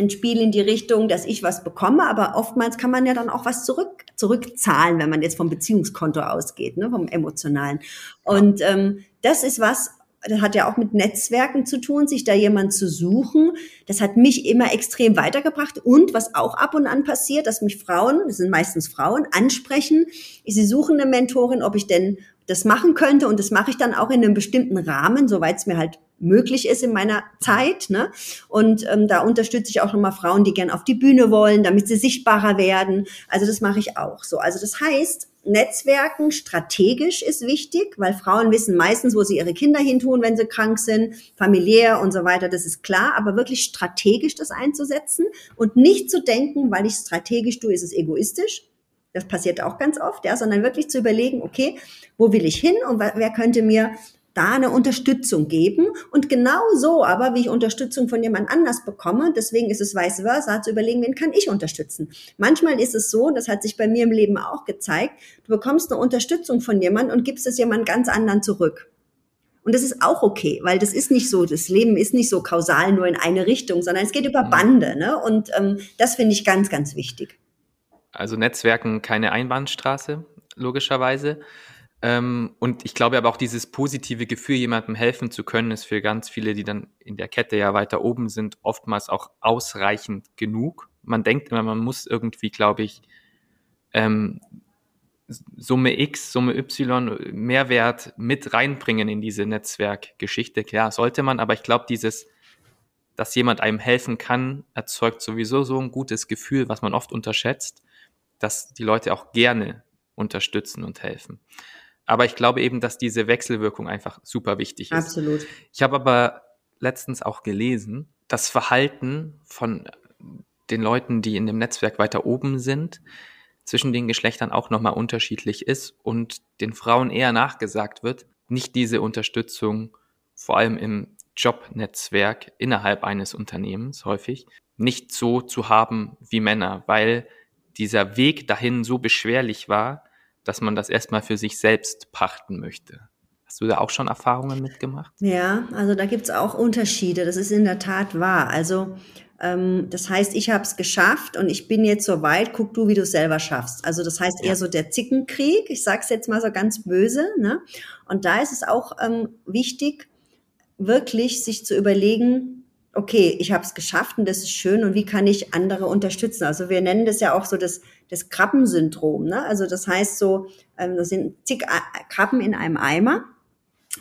S1: ein Spiel in die Richtung, dass ich was bekomme, aber oftmals kann man ja dann auch was zurück, zurückzahlen, wenn man jetzt vom Beziehungskonto ausgeht, ne, vom emotionalen. Und ähm, das ist was, das hat ja auch mit Netzwerken zu tun, sich da jemand zu suchen. Das hat mich immer extrem weitergebracht. Und was auch ab und an passiert, dass mich Frauen, das sind meistens Frauen, ansprechen, sie suchen eine Mentorin, ob ich denn das machen könnte. Und das mache ich dann auch in einem bestimmten Rahmen, soweit es mir halt möglich ist in meiner Zeit. Ne? Und ähm, da unterstütze ich auch nochmal Frauen, die gern auf die Bühne wollen, damit sie sichtbarer werden. Also das mache ich auch so. Also das heißt, Netzwerken strategisch ist wichtig, weil Frauen wissen meistens, wo sie ihre Kinder hintun, wenn sie krank sind, familiär und so weiter, das ist klar, aber wirklich strategisch das einzusetzen und nicht zu denken, weil ich strategisch tue, ist es egoistisch. Das passiert auch ganz oft, ja, sondern wirklich zu überlegen, okay, wo will ich hin und wer könnte mir da eine Unterstützung geben und genau so aber, wie ich Unterstützung von jemand anders bekomme, deswegen ist es vice versa, zu überlegen, wen kann ich unterstützen. Manchmal ist es so, das hat sich bei mir im Leben auch gezeigt, du bekommst eine Unterstützung von jemand und gibst es jemand ganz anderen zurück. Und das ist auch okay, weil das ist nicht so, das Leben ist nicht so kausal nur in eine Richtung, sondern es geht über mhm. Bande. Ne? Und ähm, das finde ich ganz, ganz wichtig.
S2: Also Netzwerken keine Einbahnstraße, logischerweise. Ähm, und ich glaube aber auch dieses positive Gefühl, jemandem helfen zu können, ist für ganz viele, die dann in der Kette ja weiter oben sind, oftmals auch ausreichend genug. Man denkt immer, man muss irgendwie, glaube ich, ähm, Summe X, Summe Y, Mehrwert mit reinbringen in diese Netzwerkgeschichte. Klar, sollte man, aber ich glaube, dieses, dass jemand einem helfen kann, erzeugt sowieso so ein gutes Gefühl, was man oft unterschätzt, dass die Leute auch gerne unterstützen und helfen. Aber ich glaube eben, dass diese Wechselwirkung einfach super wichtig ist.
S1: Absolut.
S2: Ich habe aber letztens auch gelesen, das Verhalten von den Leuten, die in dem Netzwerk weiter oben sind, zwischen den Geschlechtern auch nochmal unterschiedlich ist und den Frauen eher nachgesagt wird, nicht diese Unterstützung, vor allem im Jobnetzwerk innerhalb eines Unternehmens häufig, nicht so zu haben wie Männer, weil dieser Weg dahin so beschwerlich war, dass man das erstmal für sich selbst pachten möchte. Hast du da auch schon Erfahrungen mitgemacht?
S1: Ja, also da gibt es auch Unterschiede. Das ist in der Tat wahr. Also ähm, das heißt, ich habe es geschafft und ich bin jetzt so weit, guck du, wie du es selber schaffst. Also das heißt eher so der Zickenkrieg, ich sage es jetzt mal so ganz böse. Ne? Und da ist es auch ähm, wichtig, wirklich sich zu überlegen, okay, ich habe es geschafft und das ist schön und wie kann ich andere unterstützen? Also wir nennen das ja auch so das, das Krabbensyndrom. Ne? Also das heißt so, ähm, das sind zig Krabben in einem Eimer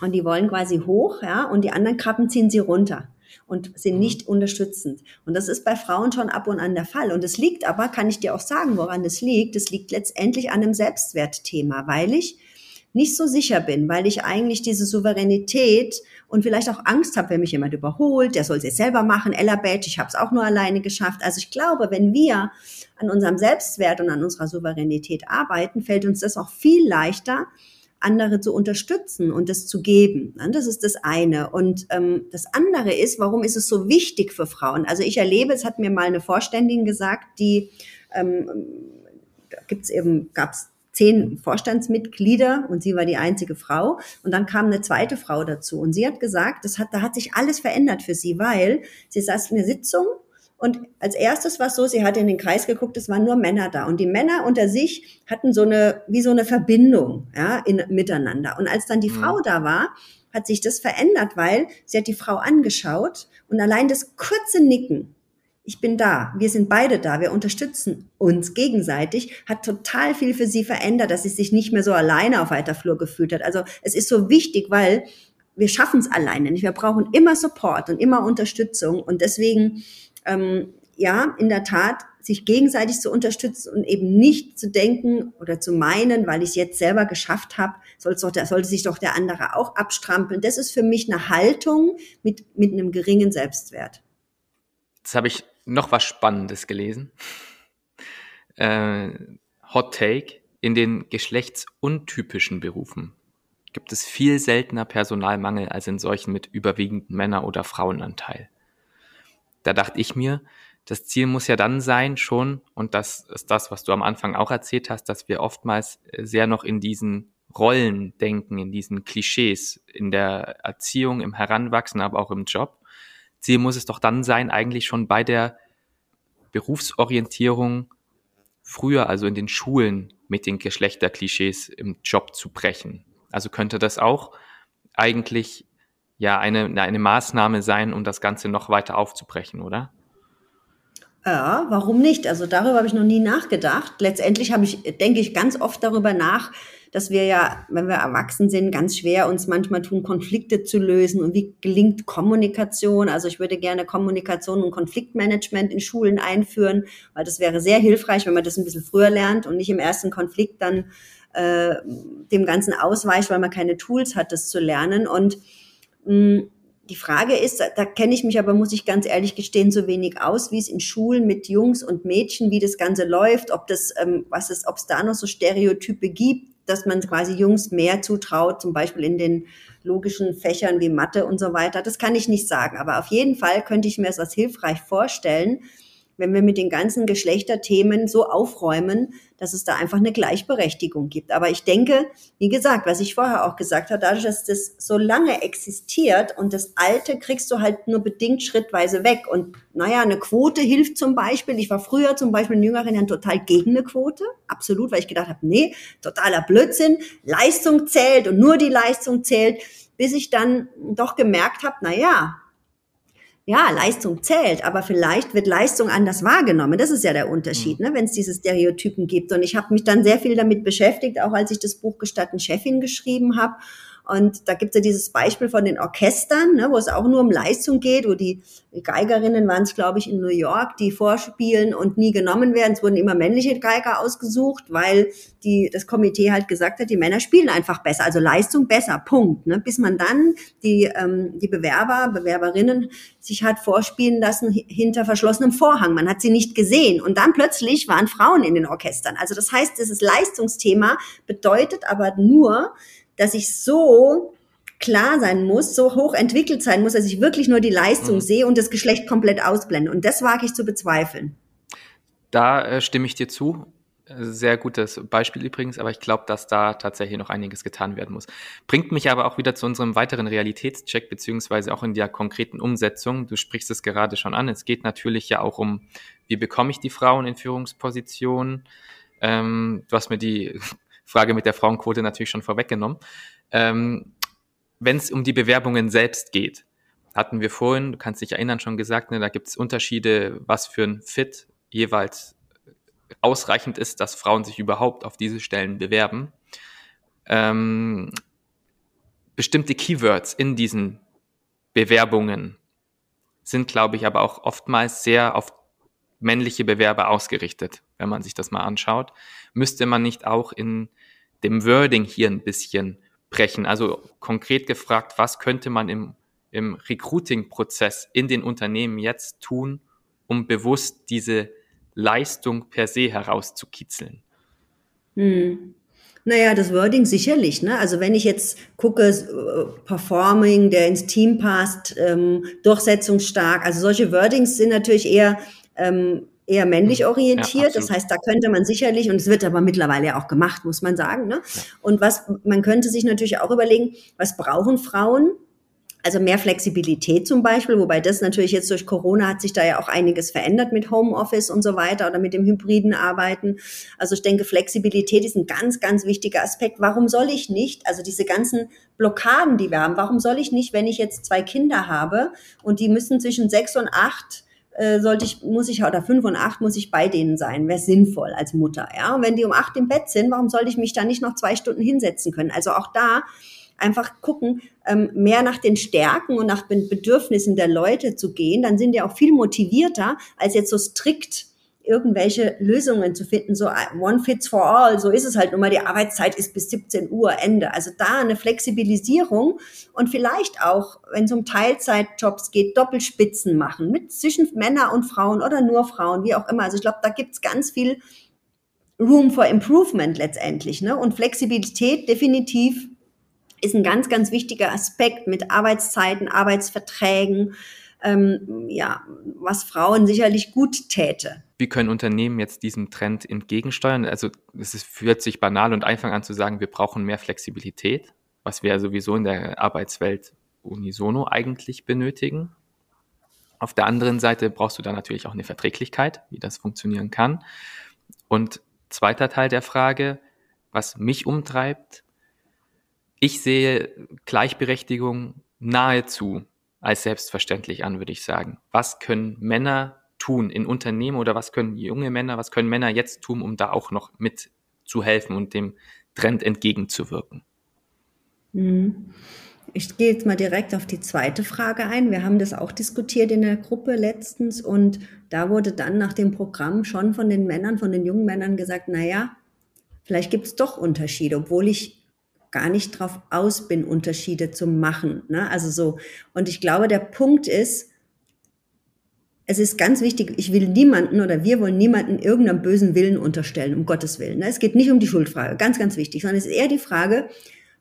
S1: und die wollen quasi hoch, ja, und die anderen Krabben ziehen sie runter und sind mhm. nicht unterstützend. Und das ist bei Frauen schon ab und an der Fall. Und es liegt aber, kann ich dir auch sagen, woran das liegt. Es liegt letztendlich an einem Selbstwertthema, weil ich nicht so sicher bin, weil ich eigentlich diese Souveränität und vielleicht auch Angst habe, wenn mich jemand überholt, der soll es jetzt selber machen, Ella Badge, ich habe es auch nur alleine geschafft. Also ich glaube, wenn wir an unserem Selbstwert und an unserer Souveränität arbeiten, fällt uns das auch viel leichter, andere zu unterstützen und das zu geben. Das ist das eine. Und ähm, das andere ist, warum ist es so wichtig für Frauen? Also ich erlebe, es hat mir mal eine Vorständin gesagt, die ähm, gibt's eben, gab's zehn Vorstandsmitglieder und sie war die einzige Frau. Und dann kam eine zweite Frau dazu. Und sie hat gesagt, das hat, da hat sich alles verändert für sie, weil sie saß in der Sitzung und als erstes war es so, sie hatte in den Kreis geguckt, es waren nur Männer da. Und die Männer unter sich hatten so eine, wie so eine Verbindung, ja, in, miteinander. Und als dann die mhm. Frau da war, hat sich das verändert, weil sie hat die Frau angeschaut und allein das kurze Nicken, ich bin da, wir sind beide da, wir unterstützen uns gegenseitig, hat total viel für sie verändert, dass sie sich nicht mehr so alleine auf weiter Flur gefühlt hat. Also es ist so wichtig, weil wir schaffen es alleine nicht. Wir brauchen immer Support und immer Unterstützung. Und deswegen, ähm, ja, in der Tat, sich gegenseitig zu unterstützen und eben nicht zu denken oder zu meinen, weil ich es jetzt selber geschafft habe, sollte, sollte sich doch der andere auch abstrampeln. Das ist für mich eine Haltung mit, mit einem geringen Selbstwert.
S2: Jetzt habe ich noch was Spannendes gelesen. Äh, Hot Take. In den geschlechtsuntypischen Berufen gibt es viel seltener Personalmangel als in solchen mit überwiegend Männer- oder Frauenanteil. Da dachte ich mir, das Ziel muss ja dann sein schon, und das ist das, was du am Anfang auch erzählt hast, dass wir oftmals sehr noch in diesen Rollen denken, in diesen Klischees, in der Erziehung, im Heranwachsen, aber auch im Job. Ziel muss es doch dann sein, eigentlich schon bei der Berufsorientierung früher, also in den Schulen, mit den Geschlechterklischees im Job zu brechen. Also könnte das auch eigentlich ja eine, eine Maßnahme sein, um das Ganze noch weiter aufzubrechen, oder?
S1: Ja, warum nicht? Also darüber habe ich noch nie nachgedacht. Letztendlich habe ich, denke ich, ganz oft darüber nach, dass wir ja, wenn wir erwachsen sind, ganz schwer uns manchmal tun, Konflikte zu lösen. Und wie gelingt Kommunikation? Also ich würde gerne Kommunikation und Konfliktmanagement in Schulen einführen, weil das wäre sehr hilfreich, wenn man das ein bisschen früher lernt und nicht im ersten Konflikt dann äh, dem Ganzen ausweicht, weil man keine Tools hat, das zu lernen. Und mh, die Frage ist, da kenne ich mich aber, muss ich ganz ehrlich gestehen, so wenig aus, wie es in Schulen mit Jungs und Mädchen, wie das Ganze läuft, ob das, ähm, was es, ob es da noch so Stereotype gibt, dass man quasi Jungs mehr zutraut, zum Beispiel in den logischen Fächern wie Mathe und so weiter. Das kann ich nicht sagen. Aber auf jeden Fall könnte ich mir das als hilfreich vorstellen, wenn wir mit den ganzen Geschlechterthemen so aufräumen, dass es da einfach eine Gleichberechtigung gibt. Aber ich denke, wie gesagt, was ich vorher auch gesagt habe, dadurch, dass das so lange existiert und das Alte kriegst du halt nur bedingt schrittweise weg. Und naja, eine Quote hilft zum Beispiel. Ich war früher zum Beispiel in jüngeren Jahren total gegen eine Quote. Absolut, weil ich gedacht habe, nee, totaler Blödsinn. Leistung zählt und nur die Leistung zählt. Bis ich dann doch gemerkt habe, na ja, ja, Leistung zählt, aber vielleicht wird Leistung anders wahrgenommen. Das ist ja der Unterschied, mhm. ne, wenn es diese Stereotypen gibt. Und ich habe mich dann sehr viel damit beschäftigt, auch als ich das Buch Gestatten Chefin geschrieben habe und da gibt es ja dieses Beispiel von den Orchestern, ne, wo es auch nur um Leistung geht, wo die, Geigerinnen waren es, glaube ich, in New York, die vorspielen und nie genommen werden. Es wurden immer männliche Geiger ausgesucht, weil die, das Komitee halt gesagt hat, die Männer spielen einfach besser, also Leistung besser, Punkt. Ne? Bis man dann die, ähm, die Bewerber, Bewerberinnen sich hat vorspielen lassen hinter verschlossenem Vorhang. Man hat sie nicht gesehen. Und dann plötzlich waren Frauen in den Orchestern. Also das heißt, dieses Leistungsthema bedeutet aber nur, dass ich so klar sein muss, so hoch entwickelt sein muss, dass ich wirklich nur die Leistung mhm. sehe und das Geschlecht komplett ausblende. Und das wage ich zu bezweifeln.
S2: Da äh, stimme ich dir zu. Sehr gutes Beispiel übrigens, aber ich glaube, dass da tatsächlich noch einiges getan werden muss. Bringt mich aber auch wieder zu unserem weiteren Realitätscheck, beziehungsweise auch in der konkreten Umsetzung. Du sprichst es gerade schon an. Es geht natürlich ja auch um, wie bekomme ich die Frauen in Führungspositionen? Ähm, du hast mir die Frage mit der Frauenquote natürlich schon vorweggenommen. Ähm, Wenn es um die Bewerbungen selbst geht, hatten wir vorhin, du kannst dich erinnern, schon gesagt, ne, da gibt es Unterschiede, was für ein Fit jeweils ausreichend ist, dass Frauen sich überhaupt auf diese Stellen bewerben. Ähm, bestimmte Keywords in diesen Bewerbungen sind, glaube ich, aber auch oftmals sehr auf männliche Bewerber ausgerichtet, wenn man sich das mal anschaut. Müsste man nicht auch in dem Wording hier ein bisschen brechen? Also konkret gefragt, was könnte man im, im Recruiting-Prozess in den Unternehmen jetzt tun, um bewusst diese Leistung per se herauszukitzeln?
S1: Hm. Naja, das Wording sicherlich. Ne? Also wenn ich jetzt gucke, äh, Performing, der ins Team passt, ähm, durchsetzungsstark, also solche Wordings sind natürlich eher ähm, eher männlich mhm. orientiert. Ja, das heißt, da könnte man sicherlich, und es wird aber mittlerweile ja auch gemacht, muss man sagen. Ne? Ja. Und was man könnte sich natürlich auch überlegen, was brauchen Frauen? Also mehr Flexibilität zum Beispiel, wobei das natürlich jetzt durch Corona hat sich da ja auch einiges verändert mit Homeoffice und so weiter oder mit dem hybriden Arbeiten. Also ich denke, Flexibilität ist ein ganz, ganz wichtiger Aspekt. Warum soll ich nicht, also diese ganzen Blockaden, die wir haben, warum soll ich nicht, wenn ich jetzt zwei Kinder habe und die müssen zwischen sechs und acht äh, sollte ich, muss ich, oder fünf und acht muss ich bei denen sein, wäre sinnvoll als Mutter, ja. Und wenn die um acht im Bett sind, warum sollte ich mich da nicht noch zwei Stunden hinsetzen können? Also auch da einfach gucken, ähm, mehr nach den Stärken und nach den Bedürfnissen der Leute zu gehen, dann sind die auch viel motivierter, als jetzt so strikt irgendwelche Lösungen zu finden, so one fits for all, so ist es halt nun mal, die Arbeitszeit ist bis 17 Uhr Ende. Also da eine Flexibilisierung und vielleicht auch, wenn es um Teilzeitjobs geht, Doppelspitzen machen mit zwischen Männer und Frauen oder nur Frauen, wie auch immer. Also ich glaube, da gibt's ganz viel Room for Improvement letztendlich. Ne? Und Flexibilität definitiv ist ein ganz, ganz wichtiger Aspekt mit Arbeitszeiten, Arbeitsverträgen, ähm, ja, was Frauen sicherlich gut täte.
S2: Wie können Unternehmen jetzt diesem Trend entgegensteuern? Also es ist, fühlt sich banal und einfach an zu sagen, wir brauchen mehr Flexibilität, was wir sowieso in der Arbeitswelt unisono eigentlich benötigen. Auf der anderen Seite brauchst du dann natürlich auch eine Verträglichkeit, wie das funktionieren kann. Und zweiter Teil der Frage, was mich umtreibt, ich sehe Gleichberechtigung nahezu als selbstverständlich an, würde ich sagen. Was können Männer tun in Unternehmen oder was können junge Männer, was können Männer jetzt tun, um da auch noch mitzuhelfen und dem Trend entgegenzuwirken?
S1: Mhm. Ich gehe jetzt mal direkt auf die zweite Frage ein. Wir haben das auch diskutiert in der Gruppe letztens und da wurde dann nach dem Programm schon von den Männern, von den jungen Männern gesagt, naja, vielleicht gibt es doch Unterschiede, obwohl ich gar nicht drauf aus bin, Unterschiede zu machen. Ne? Also so. Und ich glaube, der Punkt ist, es ist ganz wichtig, ich will niemanden oder wir wollen niemanden irgendeinem bösen Willen unterstellen, um Gottes Willen. Ne? Es geht nicht um die Schuldfrage, ganz, ganz wichtig, sondern es ist eher die Frage,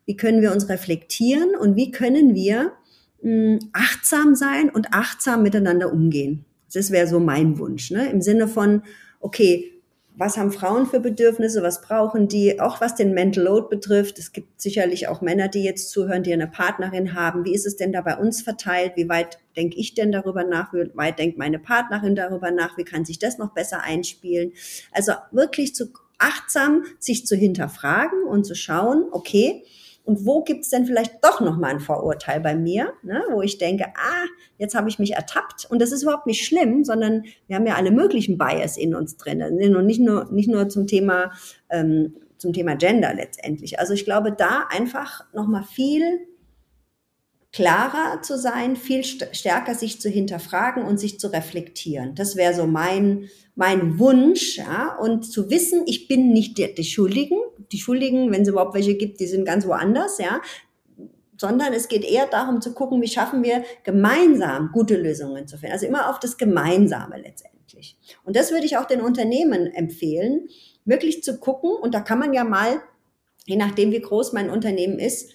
S1: wie können wir uns reflektieren und wie können wir mh, hm, achtsam sein und achtsam miteinander umgehen. Das wäre so mein Wunsch, ne? Im Sinne von, okay, was haben Frauen für Bedürfnisse, was brauchen die, auch was den Mental Load betrifft. Es gibt sicherlich auch Männer, die jetzt zuhören, die eine Partnerin haben. Wie ist es denn da bei uns verteilt? Wie weit denke ich denn darüber nach? Wie weit denkt meine Partnerin darüber nach? Wie kann sich das noch besser einspielen? Also wirklich zu achtsam sich zu hinterfragen und zu schauen, okay, und wo gibt's denn vielleicht doch noch mal ein Vorurteil bei mir, ne, wo ich denke, ah, jetzt habe ich mich ertappt und das ist überhaupt nicht schlimm, sondern wir haben ja alle möglichen Bias in uns drin und nicht nur nicht nur zum Thema ähm, zum Thema Gender letztendlich. Also ich glaube, da einfach noch mal viel klarer zu sein, viel stärker sich zu hinterfragen und sich zu reflektieren. Das wäre so mein, mein Wunsch, ja, und zu wissen, ich bin nicht die, die Schuldigen. Die Schuldigen, wenn es überhaupt welche gibt, die sind ganz woanders, ja. Sondern es geht eher darum zu gucken, wie schaffen wir gemeinsam gute Lösungen zu finden. Also immer auf das Gemeinsame letztendlich. Und das würde ich auch den Unternehmen empfehlen, wirklich zu gucken. Und da kann man ja mal, je nachdem, wie groß mein Unternehmen ist,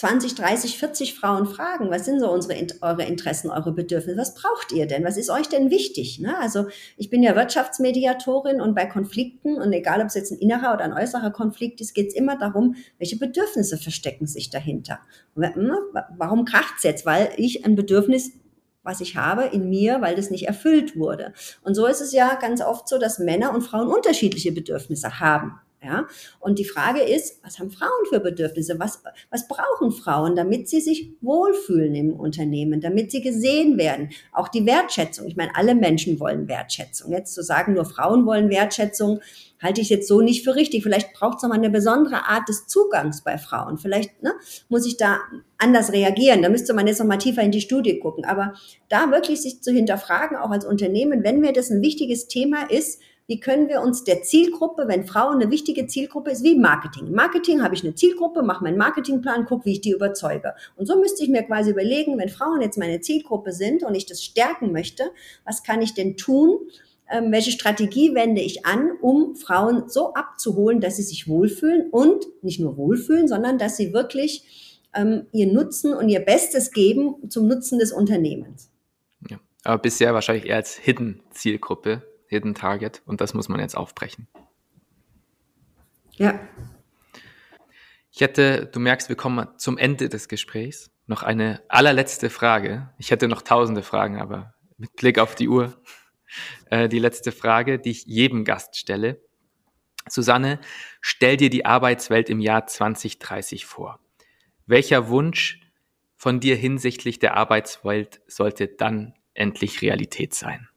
S1: 20, 30, 40 Frauen fragen, was sind so unsere, eure Interessen, eure Bedürfnisse, was braucht ihr denn, was ist euch denn wichtig? Ne? Also ich bin ja Wirtschaftsmediatorin und bei Konflikten und egal ob es jetzt ein innerer oder ein äußerer Konflikt ist, geht es immer darum, welche Bedürfnisse verstecken sich dahinter. Ne, warum kracht es jetzt? Weil ich ein Bedürfnis was ich habe in mir, weil das nicht erfüllt wurde. Und so ist es ja ganz oft so, dass Männer und Frauen unterschiedliche Bedürfnisse haben. Ja? Und die Frage ist, was haben Frauen für Bedürfnisse? Was, was brauchen Frauen, damit sie sich wohlfühlen im Unternehmen, damit sie gesehen werden? Auch die Wertschätzung. Ich meine, alle Menschen wollen Wertschätzung. Jetzt zu sagen, nur Frauen wollen Wertschätzung, halte ich jetzt so nicht für richtig. Vielleicht braucht es nochmal eine besondere Art des Zugangs bei Frauen. Vielleicht ne, muss ich da anders reagieren. Da müsste man jetzt nochmal tiefer in die Studie gucken. Aber da wirklich sich zu hinterfragen, auch als Unternehmen, wenn mir das ein wichtiges Thema ist, wie können wir uns der Zielgruppe, wenn Frauen eine wichtige Zielgruppe ist, wie Marketing. Marketing habe ich eine Zielgruppe, mache meinen Marketingplan, gucke, wie ich die überzeuge. Und so müsste ich mir quasi überlegen, wenn Frauen jetzt meine Zielgruppe sind und ich das stärken möchte, was kann ich denn tun? Ähm, welche Strategie wende ich an, um Frauen so abzuholen, dass sie sich wohlfühlen und nicht nur wohlfühlen, sondern dass sie wirklich ähm, ihr Nutzen und ihr Bestes geben zum Nutzen des Unternehmens.
S2: Ja, aber bisher wahrscheinlich eher als Hidden Zielgruppe Hidden Target und das muss man jetzt aufbrechen.
S1: Ja.
S2: Ich hätte, du merkst, wir kommen zum Ende des Gesprächs. Noch eine allerletzte Frage. Ich hätte noch tausende Fragen, aber mit Blick auf die Uhr. <laughs> Äh, die letzte Frage, die ich jedem Gast stelle. Susanne, stell dir die Arbeitswelt im Jahr 2030 vor. Welcher Wunsch von dir hinsichtlich der Arbeitswelt sollte dann endlich Realität sein?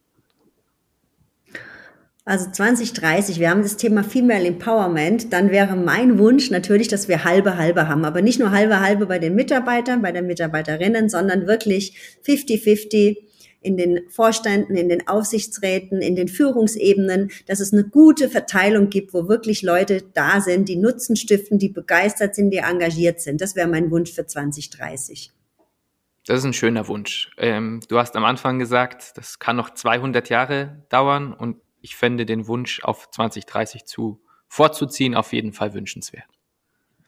S1: Also 2030, wir haben das Thema Female Empowerment, dann wäre mein Wunsch natürlich, dass wir halbe halbe haben, aber nicht nur halbe halbe bei den Mitarbeitern, bei den Mitarbeiterinnen, sondern wirklich 50-50 in den Vorständen, in den Aufsichtsräten, in den Führungsebenen, dass es eine gute Verteilung gibt, wo wirklich Leute da sind, die Nutzen stiften, die begeistert sind, die engagiert sind. Das wäre mein Wunsch für 2030.
S2: Das ist ein schöner Wunsch. Ähm, du hast am Anfang gesagt, das kann noch 200 Jahre dauern und ich fände den Wunsch auf 2030 zu vorzuziehen auf jeden Fall wünschenswert.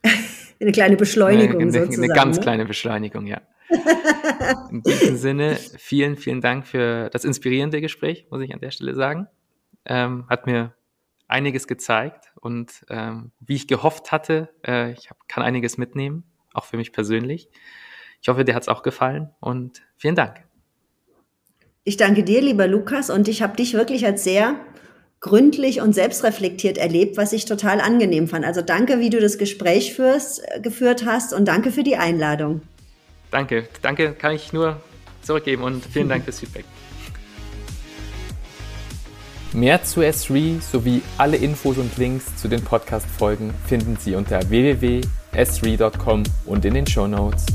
S2: <laughs>
S1: eine kleine Beschleunigung
S2: eine,
S1: sozusagen.
S2: Eine ganz ne? kleine Beschleunigung, ja. <laughs> In diesem Sinne, vielen, vielen Dank für das inspirierende Gespräch, muss ich an der Stelle sagen. Ähm, hat mir einiges gezeigt und ähm, wie ich gehofft hatte, äh, ich hab, kann einiges mitnehmen, auch für mich persönlich. Ich hoffe, dir hat es auch gefallen und vielen Dank.
S1: Ich danke dir, lieber Lukas, und ich habe dich wirklich als sehr gründlich und selbstreflektiert erlebt, was ich total angenehm fand. Also danke, wie du das Gespräch führst, äh, geführt hast und danke für die Einladung.
S2: Danke, danke kann ich nur zurückgeben und vielen Dank fürs Feedback. Mehr zu S3 sowie alle Infos und Links zu den Podcast-Folgen finden Sie unter www.s3.com und in den Show Notes.